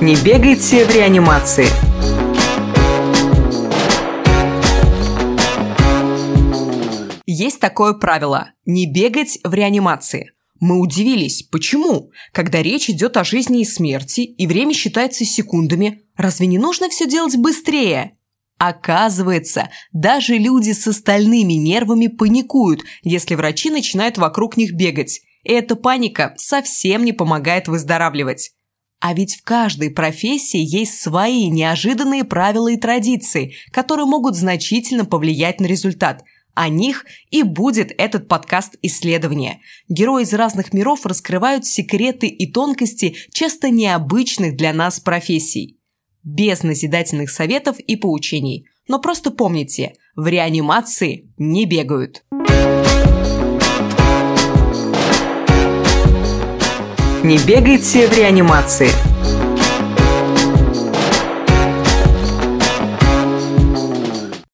Не бегайте в реанимации. Есть такое правило – не бегать в реанимации. Мы удивились, почему? Когда речь идет о жизни и смерти, и время считается секундами, разве не нужно все делать быстрее? Оказывается, даже люди с остальными нервами паникуют, если врачи начинают вокруг них бегать. И эта паника совсем не помогает выздоравливать. А ведь в каждой профессии есть свои неожиданные правила и традиции, которые могут значительно повлиять на результат. О них и будет этот подкаст исследования. Герои из разных миров раскрывают секреты и тонкости часто необычных для нас профессий. Без назидательных советов и поучений. Но просто помните, в реанимации не бегают. Не бегайте в реанимации.